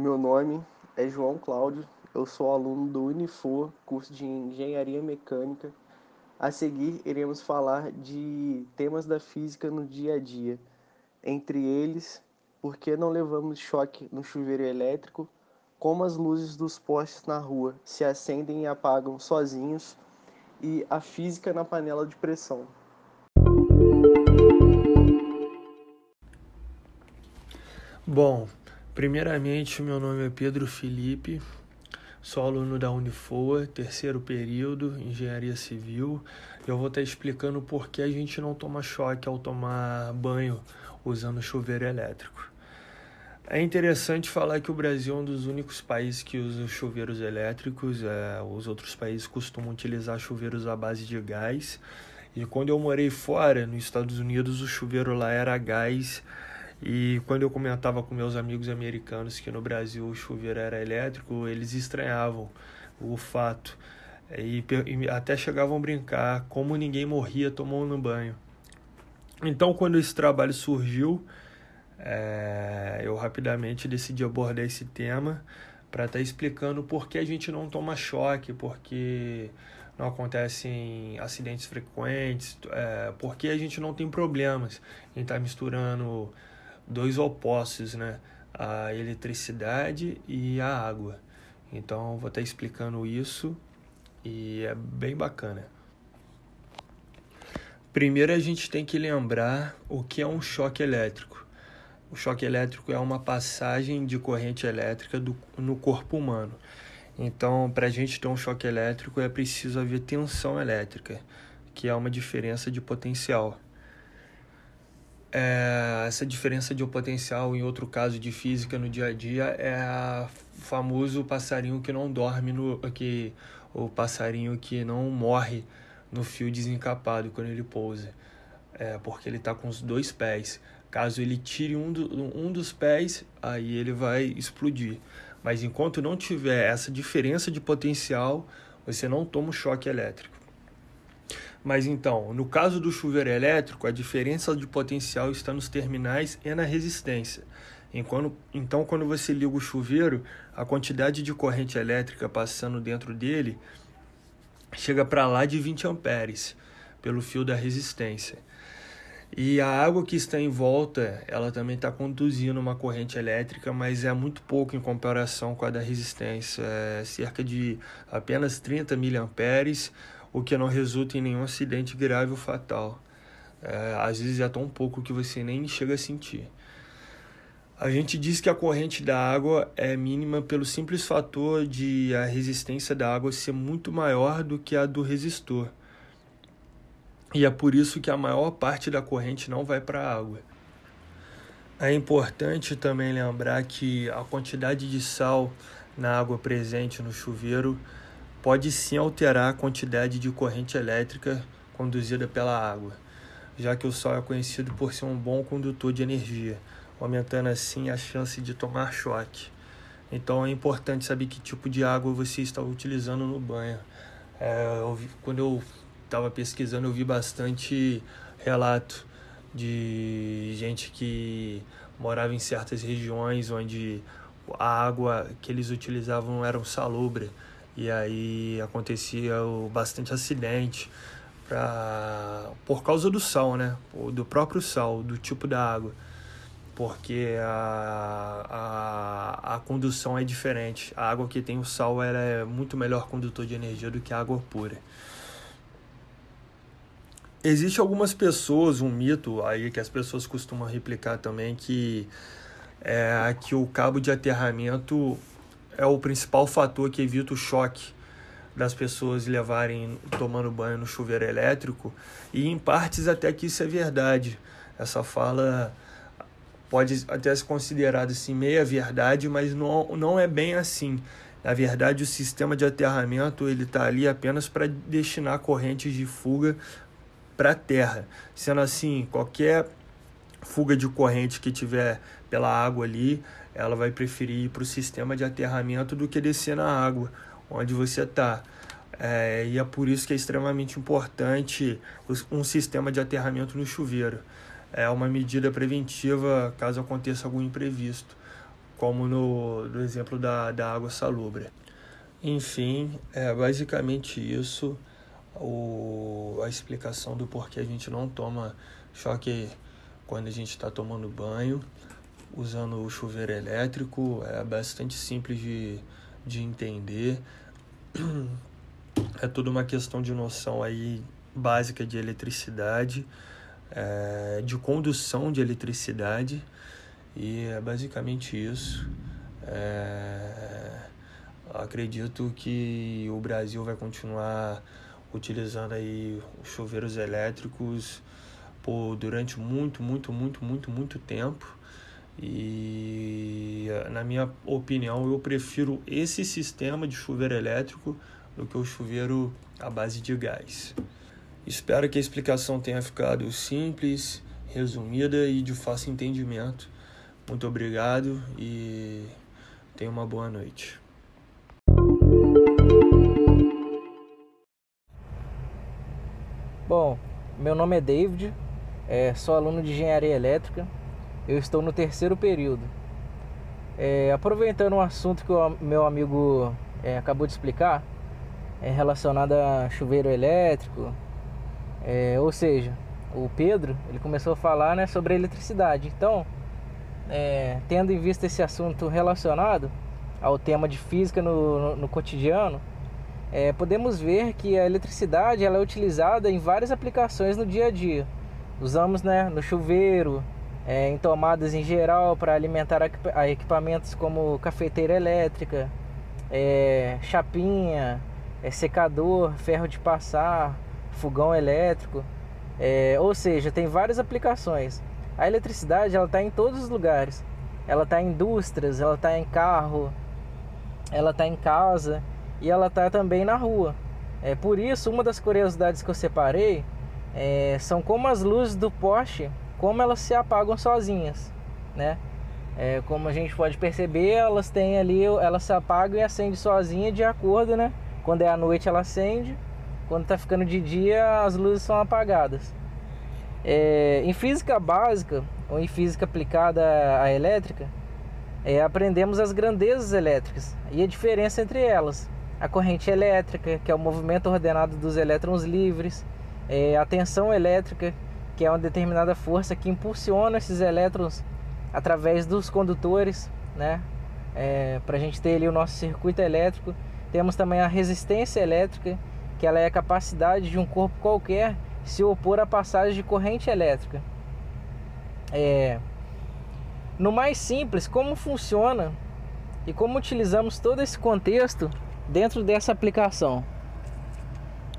meu nome é João Cláudio, eu sou aluno do Unifor, curso de Engenharia Mecânica. A seguir, iremos falar de temas da física no dia a dia, entre eles, por que não levamos choque no chuveiro elétrico, como as luzes dos postes na rua se acendem e apagam sozinhos e a física na panela de pressão. Bom, primeiramente meu nome é Pedro Felipe, sou aluno da Unifoa, terceiro período, Engenharia Civil. Eu vou estar explicando por que a gente não toma choque ao tomar banho usando chuveiro elétrico. É interessante falar que o Brasil é um dos únicos países que usa chuveiros elétricos. É, os outros países costumam utilizar chuveiros à base de gás. E quando eu morei fora, nos Estados Unidos, o chuveiro lá era gás. E quando eu comentava com meus amigos americanos que no Brasil o chuveiro era elétrico, eles estranhavam o fato. E, e até chegavam a brincar como ninguém morria tomando banho. Então, quando esse trabalho surgiu, é, eu rapidamente decidi abordar esse tema para estar tá explicando por que a gente não toma choque, porque não acontecem acidentes frequentes, é, por que a gente não tem problemas em estar tá misturando dois opostos, né? A eletricidade e a água. Então, vou estar explicando isso e é bem bacana. Primeiro, a gente tem que lembrar o que é um choque elétrico. O choque elétrico é uma passagem de corrente elétrica do, no corpo humano. Então, para a gente ter um choque elétrico, é preciso haver tensão elétrica, que é uma diferença de potencial. É, essa diferença de potencial, em outro caso de física no dia a dia, é o famoso passarinho que não dorme, no, que, o passarinho que não morre no fio desencapado quando ele pousa, é, porque ele está com os dois pés. Caso ele tire um, do, um dos pés, aí ele vai explodir. Mas enquanto não tiver essa diferença de potencial, você não toma o choque elétrico. Mas então, no caso do chuveiro elétrico, a diferença de potencial está nos terminais e na resistência. Então, quando você liga o chuveiro, a quantidade de corrente elétrica passando dentro dele chega para lá de 20 amperes pelo fio da resistência. E a água que está em volta, ela também está conduzindo uma corrente elétrica, mas é muito pouco em comparação com a da resistência, é cerca de apenas 30 miliamperes, o que não resulta em nenhum acidente grave ou fatal. É, às vezes é tão pouco que você nem chega a sentir. A gente diz que a corrente da água é mínima pelo simples fator de a resistência da água ser muito maior do que a do resistor e é por isso que a maior parte da corrente não vai para a água. É importante também lembrar que a quantidade de sal na água presente no chuveiro pode sim alterar a quantidade de corrente elétrica conduzida pela água, já que o sal é conhecido por ser um bom condutor de energia, aumentando assim a chance de tomar choque. Então é importante saber que tipo de água você está utilizando no banho. É, eu, quando eu estava pesquisando, eu vi bastante relato de gente que morava em certas regiões onde a água que eles utilizavam era salubre e aí acontecia bastante acidente pra, por causa do sal, né? Do próprio sal, do tipo da água. Porque a, a, a condução é diferente. A água que tem o sal ela é muito melhor condutor de energia do que a água pura. Existe algumas pessoas, um mito aí que as pessoas costumam replicar também, que é que o cabo de aterramento é o principal fator que evita o choque das pessoas levarem tomando banho no chuveiro elétrico e em partes até que isso é verdade. Essa fala pode até ser considerada assim meia verdade, mas não, não é bem assim. Na verdade, o sistema de aterramento ele está ali apenas para destinar correntes de fuga para a terra. Sendo assim, qualquer fuga de corrente que tiver pela água ali, ela vai preferir ir para o sistema de aterramento do que descer na água onde você está. É, e é por isso que é extremamente importante um sistema de aterramento no chuveiro. É uma medida preventiva caso aconteça algum imprevisto. como no, no exemplo da, da água salubre. Enfim, é basicamente isso o, a explicação do porquê a gente não toma choque quando a gente está tomando banho, usando o chuveiro elétrico, é bastante simples de, de entender. É tudo uma questão de noção aí básica de eletricidade, é, de condução de eletricidade, e é basicamente isso. É, acredito que o Brasil vai continuar utilizando aí os chuveiros elétricos por durante muito, muito, muito, muito, muito tempo. E na minha opinião, eu prefiro esse sistema de chuveiro elétrico do que o chuveiro à base de gás. Espero que a explicação tenha ficado simples, resumida e de fácil entendimento. Muito obrigado e tenha uma boa noite. Bom, meu nome é David, é, sou aluno de engenharia elétrica, eu estou no terceiro período. É, aproveitando um assunto que o meu amigo é, acabou de explicar, é relacionado a chuveiro elétrico, é, ou seja, o Pedro ele começou a falar né, sobre a eletricidade. Então, é, tendo em vista esse assunto relacionado ao tema de física no, no, no cotidiano, é, podemos ver que a eletricidade ela é utilizada em várias aplicações no dia a dia. Usamos né, no chuveiro, é, em tomadas em geral para alimentar equipamentos como cafeteira elétrica, é, chapinha, é, secador, ferro de passar, fogão elétrico. É, ou seja, tem várias aplicações. A eletricidade ela está em todos os lugares. Ela está em indústrias, ela está em carro, ela está em casa e ela está também na rua. É, por isso, uma das curiosidades que eu separei é, são como as luzes do poste, como elas se apagam sozinhas, né? É, como a gente pode perceber, elas têm ali, elas se apagam e acendem sozinha de acordo, né? Quando é à noite ela acende, quando está ficando de dia as luzes são apagadas. É, em física básica ou em física aplicada à elétrica, é, aprendemos as grandezas elétricas e a diferença entre elas a corrente elétrica, que é o movimento ordenado dos elétrons livres, é, a tensão elétrica, que é uma determinada força que impulsiona esses elétrons através dos condutores, né? É, para a gente ter ali o nosso circuito elétrico. Temos também a resistência elétrica, que ela é a capacidade de um corpo qualquer se opor à passagem de corrente elétrica. É, no mais simples, como funciona e como utilizamos todo esse contexto dentro dessa aplicação.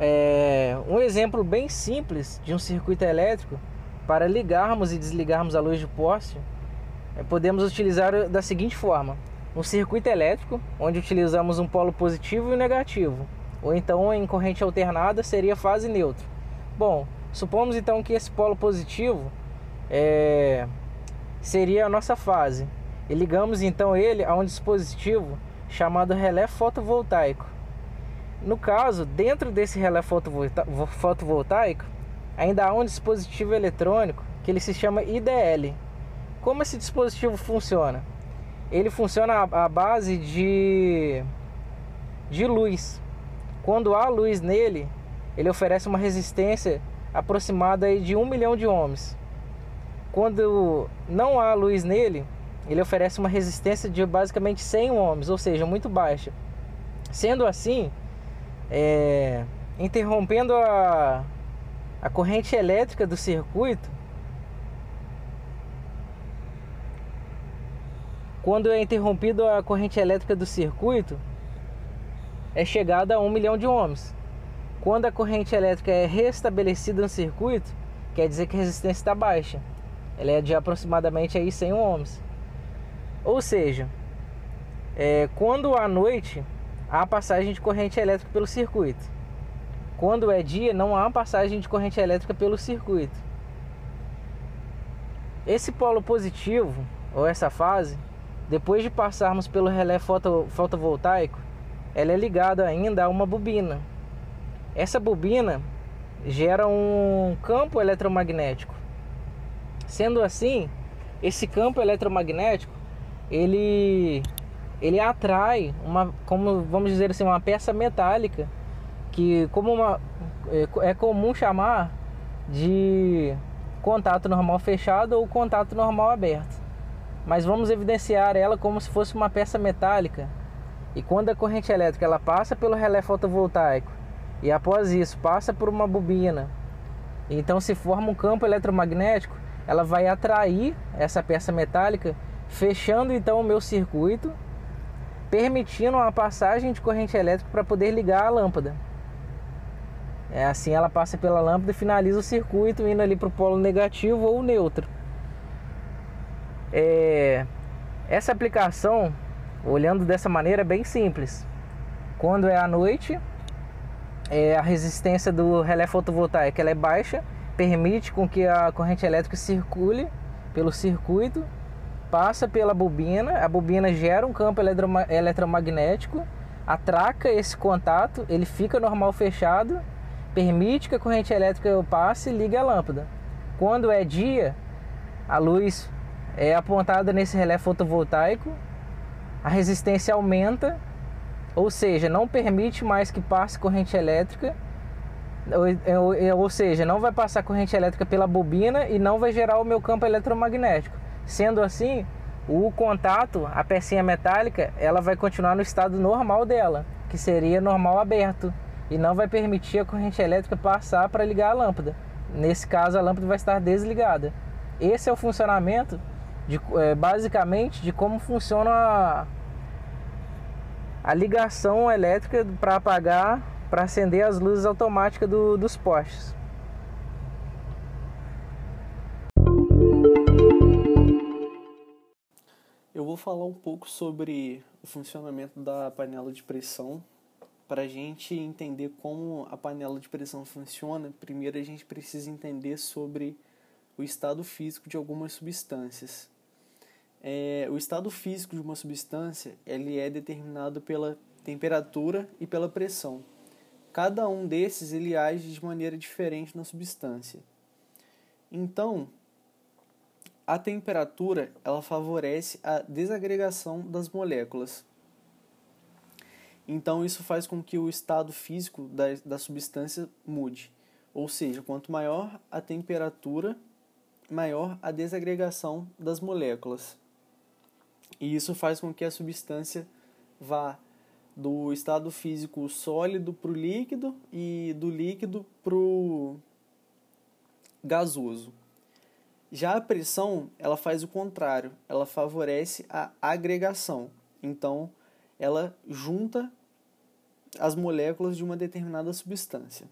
É, um exemplo bem simples de um circuito elétrico para ligarmos e desligarmos a luz de poste é, podemos utilizar da seguinte forma: um circuito elétrico onde utilizamos um polo positivo e um negativo, ou então em corrente alternada seria fase neutra. Bom, supomos então que esse polo positivo é, seria a nossa fase e ligamos então ele a um dispositivo chamado relé fotovoltaico. No caso, dentro desse relé fotovoltaico, ainda há um dispositivo eletrônico que ele se chama IDL. Como esse dispositivo funciona? Ele funciona à base de, de luz. Quando há luz nele, ele oferece uma resistência aproximada de 1 milhão de ohms. Quando não há luz nele, ele oferece uma resistência de basicamente 100 ohms, ou seja, muito baixa. Sendo assim, é, interrompendo a, a corrente elétrica do circuito, quando é interrompido a corrente elétrica do circuito, é chegada a 1 milhão de ohms. Quando a corrente elétrica é restabelecida no circuito, quer dizer que a resistência está baixa. Ela é de aproximadamente aí 100 ohms. Ou seja, é, quando à noite há passagem de corrente elétrica pelo circuito. Quando é dia, não há passagem de corrente elétrica pelo circuito. Esse polo positivo, ou essa fase, depois de passarmos pelo relé foto, fotovoltaico, ela é ligada ainda a uma bobina. Essa bobina gera um campo eletromagnético. Sendo assim, esse campo eletromagnético ele ele atrai uma, como vamos dizer assim, uma peça metálica que como uma é, é comum chamar de contato normal fechado ou contato normal aberto. Mas vamos evidenciar ela como se fosse uma peça metálica. E quando a corrente elétrica ela passa pelo relé fotovoltaico e após isso passa por uma bobina, então se forma um campo eletromagnético, ela vai atrair essa peça metálica, fechando então o meu circuito, permitindo a passagem de corrente elétrica para poder ligar a lâmpada. É assim ela passa pela lâmpada e finaliza o circuito indo ali para o polo negativo ou neutro. É, essa aplicação, olhando dessa maneira, é bem simples. Quando é à noite, é, a resistência do relé fotovoltaico ela é baixa, permite com que a corrente elétrica circule pelo circuito, passa pela bobina, a bobina gera um campo eletromagnético, atraca esse contato, ele fica normal fechado permite que a corrente elétrica passe e ligue a lâmpada. Quando é dia, a luz é apontada nesse relé fotovoltaico, a resistência aumenta, ou seja, não permite mais que passe corrente elétrica, ou, ou, ou seja, não vai passar corrente elétrica pela bobina e não vai gerar o meu campo eletromagnético. Sendo assim, o contato, a pecinha metálica, ela vai continuar no estado normal dela, que seria normal aberto e não vai permitir a corrente elétrica passar para ligar a lâmpada. Nesse caso, a lâmpada vai estar desligada. Esse é o funcionamento, de, é, basicamente, de como funciona a, a ligação elétrica para apagar, para acender as luzes automáticas do, dos postes. Eu vou falar um pouco sobre o funcionamento da panela de pressão para a gente entender como a panela de pressão funciona, primeiro a gente precisa entender sobre o estado físico de algumas substâncias. É, o estado físico de uma substância ele é determinado pela temperatura e pela pressão. Cada um desses ele age de maneira diferente na substância. Então, a temperatura ela favorece a desagregação das moléculas. Então, isso faz com que o estado físico da, da substância mude. Ou seja, quanto maior a temperatura, maior a desagregação das moléculas. E isso faz com que a substância vá do estado físico sólido para o líquido e do líquido para o gasoso. Já a pressão, ela faz o contrário, ela favorece a agregação. Então, ela junta as moléculas de uma determinada substância.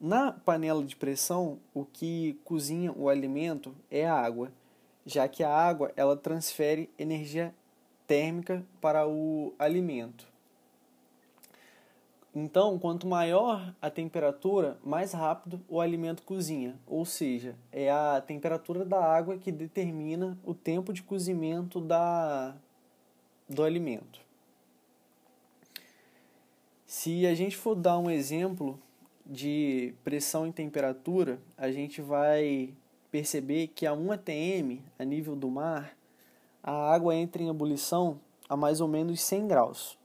Na panela de pressão, o que cozinha o alimento é a água, já que a água ela transfere energia térmica para o alimento. Então, quanto maior a temperatura, mais rápido o alimento cozinha, ou seja, é a temperatura da água que determina o tempo de cozimento da, do alimento. Se a gente for dar um exemplo de pressão e temperatura, a gente vai perceber que a 1 atm, a nível do mar, a água entra em ebulição a mais ou menos 100 graus.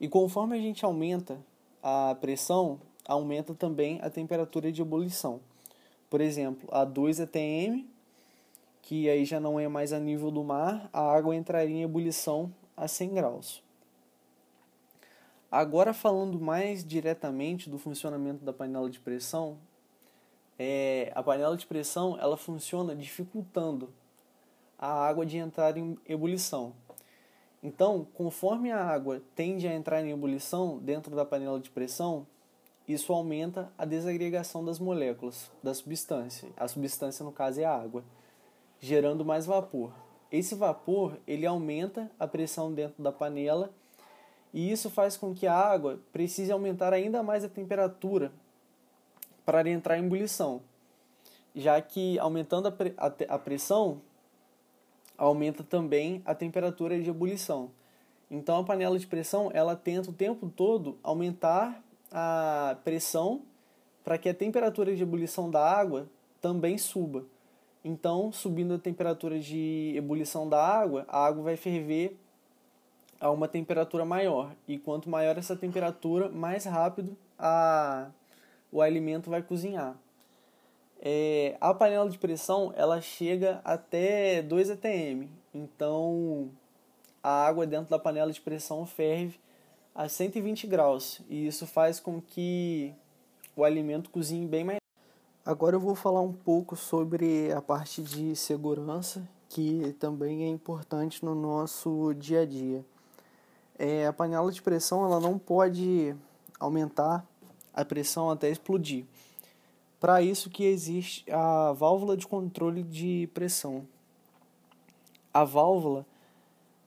E conforme a gente aumenta a pressão, aumenta também a temperatura de ebulição. Por exemplo, a 2 atm, que aí já não é mais a nível do mar, a água entraria em ebulição a 100 graus. Agora falando mais diretamente do funcionamento da panela de pressão, é, a panela de pressão ela funciona dificultando a água de entrar em ebulição. Então, conforme a água tende a entrar em ebulição dentro da panela de pressão, isso aumenta a desagregação das moléculas da substância. A substância, no caso, é a água, gerando mais vapor. Esse vapor ele aumenta a pressão dentro da panela e isso faz com que a água precise aumentar ainda mais a temperatura para entrar em ebulição, já que aumentando a, pre a, a pressão aumenta também a temperatura de ebulição. Então a panela de pressão ela tenta o tempo todo aumentar a pressão para que a temperatura de ebulição da água também suba. Então, subindo a temperatura de ebulição da água, a água vai ferver a uma temperatura maior. E quanto maior essa temperatura, mais rápido a, o alimento vai cozinhar. É, a panela de pressão ela chega até 2 atm. Então, a água dentro da panela de pressão ferve a 120 graus. E isso faz com que o alimento cozinhe bem mais Agora eu vou falar um pouco sobre a parte de segurança, que também é importante no nosso dia a dia. É, a panela de pressão ela não pode aumentar a pressão até explodir. Para isso que existe a válvula de controle de pressão. A válvula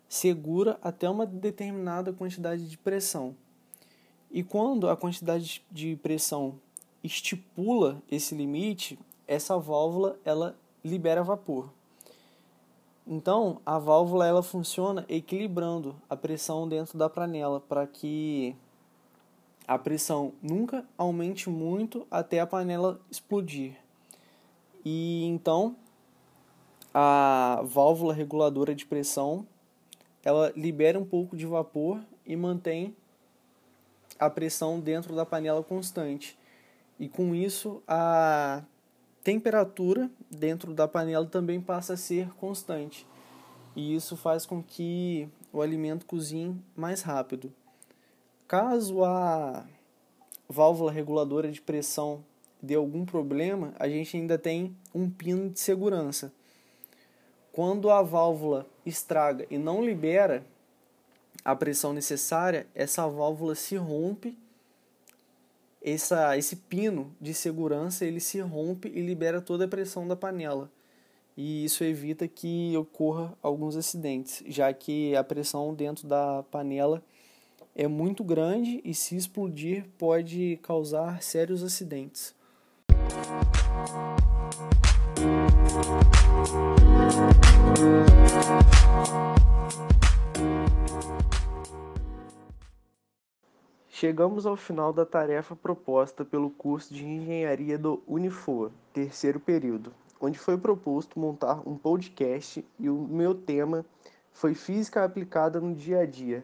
segura até uma determinada quantidade de pressão. E quando a quantidade de pressão estipula esse limite, essa válvula ela libera vapor. Então, a válvula ela funciona equilibrando a pressão dentro da panela para que a pressão nunca aumente muito até a panela explodir. E então a válvula reguladora de pressão ela libera um pouco de vapor e mantém a pressão dentro da panela constante e com isso a temperatura dentro da panela também passa a ser constante. E isso faz com que o alimento cozinhe mais rápido. Caso a válvula reguladora de pressão dê algum problema, a gente ainda tem um pino de segurança. Quando a válvula estraga e não libera a pressão necessária, essa válvula se rompe essa, esse pino de segurança ele se rompe e libera toda a pressão da panela. E isso evita que ocorra alguns acidentes, já que a pressão dentro da panela é muito grande e se explodir pode causar sérios acidentes. Chegamos ao final da tarefa proposta pelo curso de Engenharia do Unifor, terceiro período, onde foi proposto montar um podcast e o meu tema foi Física aplicada no dia a dia,